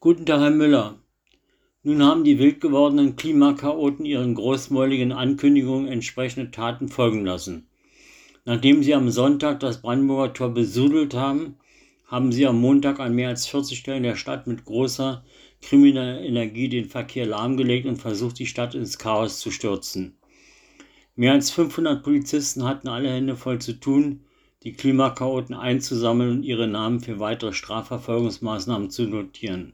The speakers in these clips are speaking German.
Guten Tag, Herr Müller. Nun haben die wild gewordenen Klimakaoten ihren großmäuligen Ankündigungen entsprechende Taten folgen lassen. Nachdem sie am Sonntag das Brandenburger Tor besudelt haben, haben sie am Montag an mehr als 40 Stellen der Stadt mit großer krimineller Energie den Verkehr lahmgelegt und versucht, die Stadt ins Chaos zu stürzen. Mehr als 500 Polizisten hatten alle Hände voll zu tun, die Klimakaoten einzusammeln und ihre Namen für weitere Strafverfolgungsmaßnahmen zu notieren.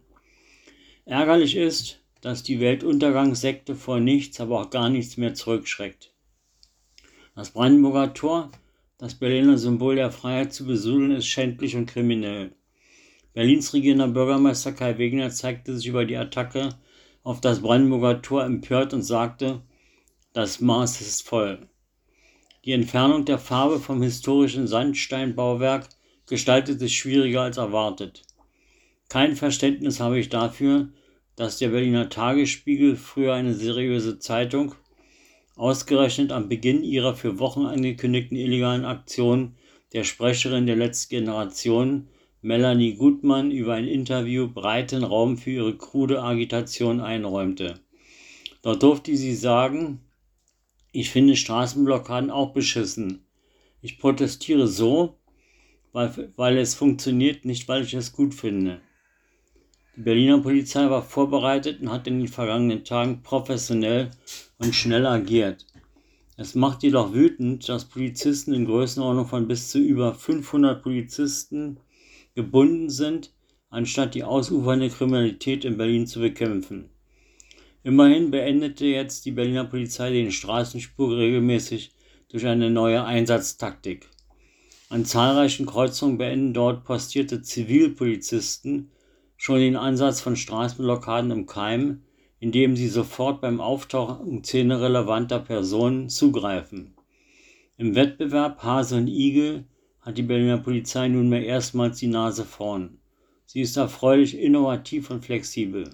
Ärgerlich ist, dass die Weltuntergangssekte vor nichts, aber auch gar nichts mehr zurückschreckt. Das Brandenburger Tor, das Berliner Symbol der Freiheit zu besudeln, ist schändlich und kriminell. Berlins regierender Bürgermeister Kai Wegner zeigte sich über die Attacke auf das Brandenburger Tor empört und sagte, das Maß ist voll. Die Entfernung der Farbe vom historischen Sandsteinbauwerk gestaltet sich schwieriger als erwartet. Kein Verständnis habe ich dafür, dass der Berliner Tagesspiegel, früher eine seriöse Zeitung, ausgerechnet am Beginn ihrer für Wochen angekündigten illegalen Aktion der Sprecherin der letzten Generation, Melanie Gutmann, über ein Interview breiten Raum für ihre krude Agitation einräumte. Dort durfte sie sagen, ich finde Straßenblockaden auch beschissen. Ich protestiere so, weil, weil es funktioniert, nicht weil ich es gut finde. Die Berliner Polizei war vorbereitet und hat in den vergangenen Tagen professionell und schnell agiert. Es macht jedoch wütend, dass Polizisten in Größenordnung von bis zu über 500 Polizisten gebunden sind, anstatt die ausufernde Kriminalität in Berlin zu bekämpfen. Immerhin beendete jetzt die Berliner Polizei den Straßenspur regelmäßig durch eine neue Einsatztaktik. An zahlreichen Kreuzungen beenden dort postierte Zivilpolizisten schon den Ansatz von Straßenblockaden im Keim, indem sie sofort beim Auftauchen relevanter Personen zugreifen. Im Wettbewerb Hase und Igel hat die Berliner Polizei nunmehr erstmals die Nase vorn. Sie ist erfreulich innovativ und flexibel.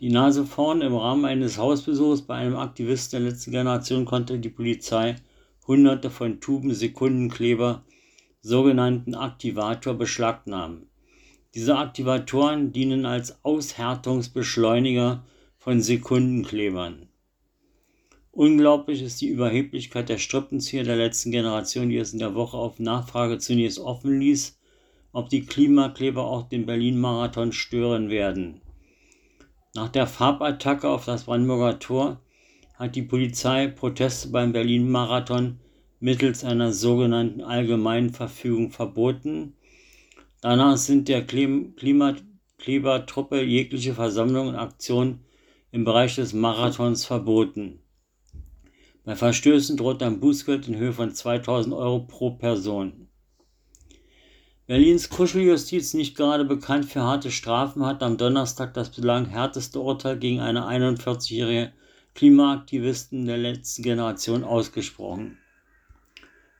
Die Nase vorn im Rahmen eines Hausbesuchs bei einem Aktivisten der letzten Generation konnte die Polizei hunderte von Tuben Sekundenkleber, sogenannten Aktivator, beschlagnahmen. Diese Aktivatoren dienen als Aushärtungsbeschleuniger von Sekundenklebern. Unglaublich ist die Überheblichkeit der Strippenzieher der letzten Generation, die es in der Woche auf Nachfrage zunächst offen ließ, ob die Klimakleber auch den Berlin-Marathon stören werden. Nach der Farbattacke auf das Brandenburger Tor hat die Polizei Proteste beim Berlin-Marathon mittels einer sogenannten allgemeinen Verfügung verboten Danach sind der Klimaklebertruppe jegliche Versammlung und Aktion im Bereich des Marathons verboten. Bei Verstößen droht ein Bußgeld in Höhe von 2000 Euro pro Person. Berlins Kuscheljustiz, nicht gerade bekannt für harte Strafen, hat am Donnerstag das bislang härteste Urteil gegen eine 41-jährige Klimaaktivistin der letzten Generation ausgesprochen.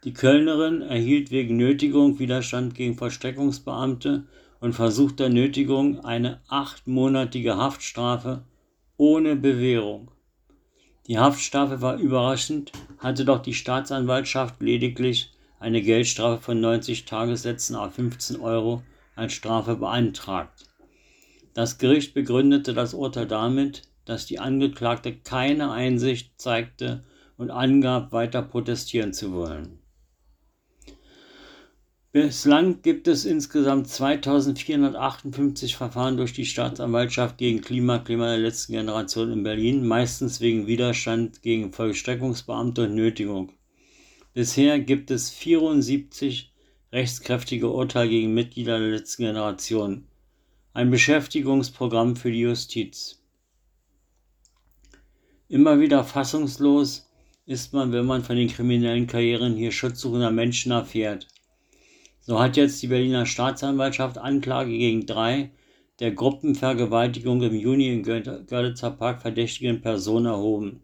Die Kölnerin erhielt wegen Nötigung Widerstand gegen Vollstreckungsbeamte und versuchter Nötigung eine achtmonatige Haftstrafe ohne Bewährung. Die Haftstrafe war überraschend, hatte doch die Staatsanwaltschaft lediglich eine Geldstrafe von 90 Tagessätzen auf 15 Euro als Strafe beantragt. Das Gericht begründete das Urteil damit, dass die Angeklagte keine Einsicht zeigte und angab, weiter protestieren zu wollen. Bislang gibt es insgesamt 2458 Verfahren durch die Staatsanwaltschaft gegen Klimaklima der letzten Generation in Berlin, meistens wegen Widerstand gegen Vollstreckungsbeamte und Nötigung. Bisher gibt es 74 rechtskräftige Urteile gegen Mitglieder der letzten Generation. Ein Beschäftigungsprogramm für die Justiz. Immer wieder fassungslos ist man, wenn man von den kriminellen Karrieren hier schutzsuchender Menschen erfährt. So hat jetzt die Berliner Staatsanwaltschaft Anklage gegen drei der Gruppenvergewaltigung im Juni im Görlitzer Park verdächtigen Personen erhoben.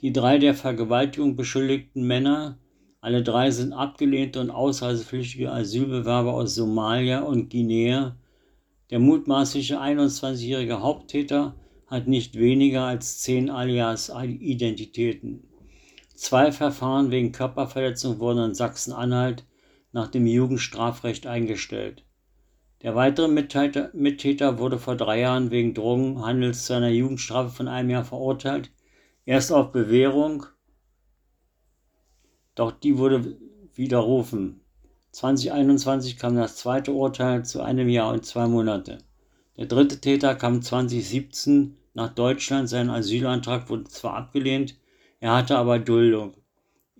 Die drei der Vergewaltigung beschuldigten Männer, alle drei sind abgelehnte und ausreisepflichtige Asylbewerber aus Somalia und Guinea. Der mutmaßliche 21-jährige Haupttäter hat nicht weniger als zehn Alias-Identitäten. Zwei Verfahren wegen Körperverletzung wurden in Sachsen-Anhalt nach dem Jugendstrafrecht eingestellt. Der weitere Mittäter, wurde vor drei Jahren wegen Drogenhandels zu einer Jugendstrafe von einem Jahr verurteilt, erst auf Bewährung, doch die wurde widerrufen. 2021 kam das zweite Urteil zu einem Jahr und zwei Monate. Der dritte Täter kam 2017 nach Deutschland. Sein Asylantrag wurde zwar abgelehnt, er hatte aber Duldung.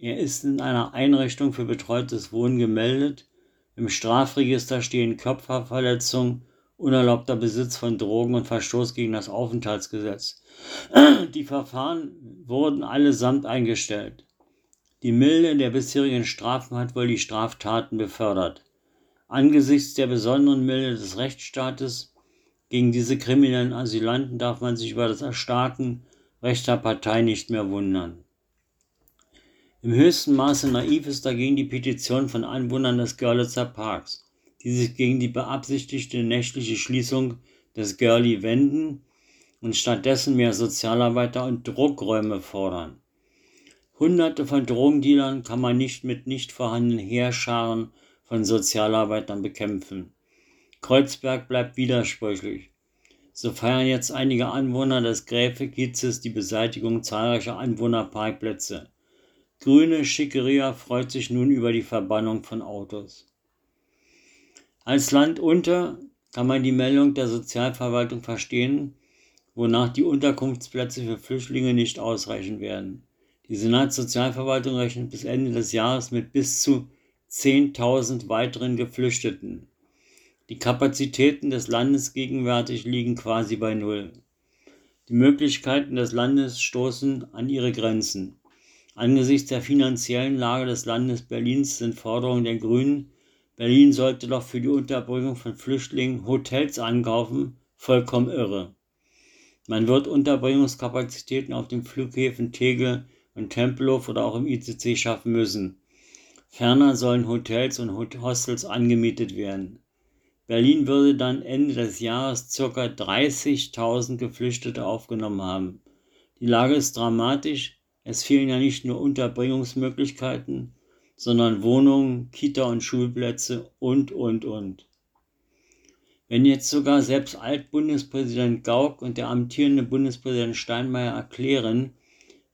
Er ist in einer Einrichtung für betreutes Wohnen gemeldet. Im Strafregister stehen Körperverletzung, unerlaubter Besitz von Drogen und Verstoß gegen das Aufenthaltsgesetz. Die Verfahren wurden allesamt eingestellt. Die Milde der bisherigen Strafen hat wohl die Straftaten befördert. Angesichts der besonderen Milde des Rechtsstaates gegen diese kriminellen Asylanten darf man sich über das Erstarken rechter Partei nicht mehr wundern. Im höchsten Maße naiv ist dagegen die Petition von Anwohnern des Görlitzer Parks, die sich gegen die beabsichtigte nächtliche Schließung des Görli wenden und stattdessen mehr Sozialarbeiter und Druckräume fordern. Hunderte von Drogendealern kann man nicht mit nicht vorhandenen Heerscharen von Sozialarbeitern bekämpfen. Kreuzberg bleibt widersprüchlich. So feiern jetzt einige Anwohner des Gräfe-Kiezes die Beseitigung zahlreicher Anwohnerparkplätze. Grüne Schickeria freut sich nun über die Verbannung von Autos. Als Land unter kann man die Meldung der Sozialverwaltung verstehen, wonach die Unterkunftsplätze für Flüchtlinge nicht ausreichen werden. Die Senatssozialverwaltung rechnet bis Ende des Jahres mit bis zu 10.000 weiteren Geflüchteten. Die Kapazitäten des Landes gegenwärtig liegen quasi bei Null. Die Möglichkeiten des Landes stoßen an ihre Grenzen. Angesichts der finanziellen Lage des Landes Berlins sind Forderungen der Grünen, Berlin sollte doch für die Unterbringung von Flüchtlingen Hotels ankaufen, vollkommen irre. Man wird Unterbringungskapazitäten auf den Flughäfen Tegel und Tempelhof oder auch im ICC schaffen müssen. Ferner sollen Hotels und Hostels angemietet werden. Berlin würde dann Ende des Jahres ca. 30.000 Geflüchtete aufgenommen haben. Die Lage ist dramatisch, es fehlen ja nicht nur Unterbringungsmöglichkeiten, sondern Wohnungen, Kita- und Schulplätze und, und, und. Wenn jetzt sogar selbst Altbundespräsident Gauck und der amtierende Bundespräsident Steinmeier erklären,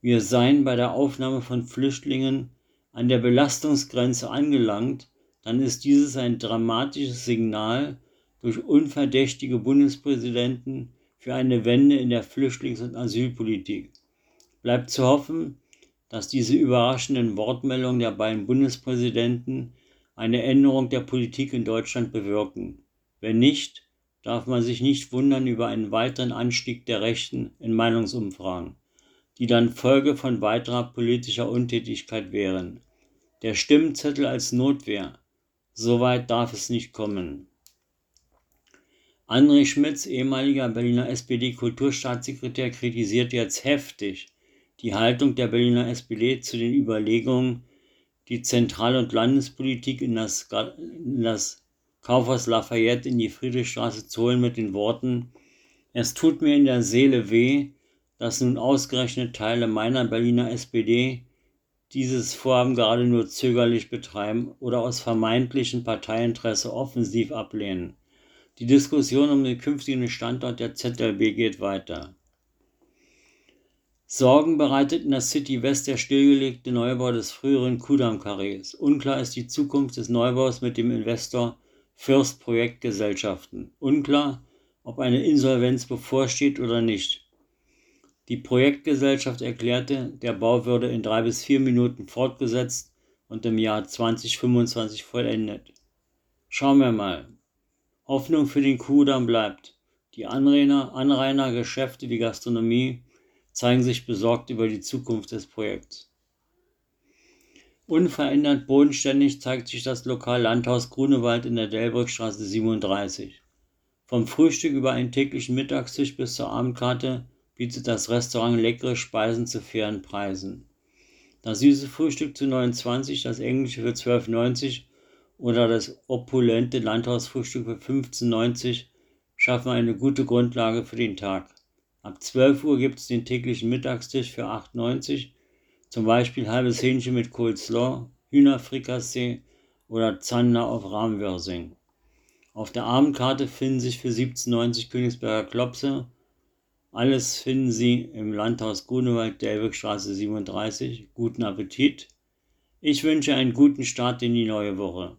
wir seien bei der Aufnahme von Flüchtlingen an der Belastungsgrenze angelangt, dann ist dieses ein dramatisches Signal durch unverdächtige Bundespräsidenten für eine Wende in der Flüchtlings- und Asylpolitik. Bleibt zu hoffen, dass diese überraschenden Wortmeldungen der beiden Bundespräsidenten eine Änderung der Politik in Deutschland bewirken. Wenn nicht, darf man sich nicht wundern über einen weiteren Anstieg der Rechten in Meinungsumfragen, die dann Folge von weiterer politischer Untätigkeit wären. Der Stimmzettel als Notwehr. Soweit darf es nicht kommen. André Schmitz, ehemaliger Berliner SPD-Kulturstaatssekretär, kritisiert jetzt heftig die Haltung der Berliner SPD zu den Überlegungen, die Zentral- und Landespolitik in das, in das Kaufhaus Lafayette in die Friedrichstraße zu holen mit den Worten, es tut mir in der Seele weh, dass nun ausgerechnet Teile meiner Berliner SPD dieses Vorhaben gerade nur zögerlich betreiben oder aus vermeintlichem Parteiinteresse offensiv ablehnen. Die Diskussion um den künftigen Standort der ZLB geht weiter. Sorgen bereitet in der City West der stillgelegte Neubau des früheren Kudam-Karrees. Unklar ist die Zukunft des Neubaus mit dem Investor First Projektgesellschaften. Unklar, ob eine Insolvenz bevorsteht oder nicht. Die Projektgesellschaft erklärte, der Bau würde in drei bis vier Minuten fortgesetzt und im Jahr 2025 vollendet. Schauen wir mal. Hoffnung für den Kudam bleibt. Die Anrainer, Anrainer Geschäfte wie Gastronomie zeigen sich besorgt über die Zukunft des Projekts. Unverändert bodenständig zeigt sich das Lokal Landhaus Grunewald in der Delbrückstraße 37. Vom Frühstück über einen täglichen Mittagstisch bis zur Abendkarte bietet das Restaurant leckere Speisen zu fairen Preisen. Das süße Frühstück zu 29, das englische für 12,90 oder das opulente Landhausfrühstück für 15,90 schaffen eine gute Grundlage für den Tag. Ab 12 Uhr gibt es den täglichen Mittagstisch für 8,90, zum Beispiel halbes Hähnchen mit Coleslaw, Hühnerfrikassee oder Zander auf Rahmwürsing. Auf der Abendkarte finden sich für 17,90 Königsberger Klopse. Alles finden Sie im Landhaus Grunewald, Delwigstraße 37. Guten Appetit! Ich wünsche einen guten Start in die neue Woche.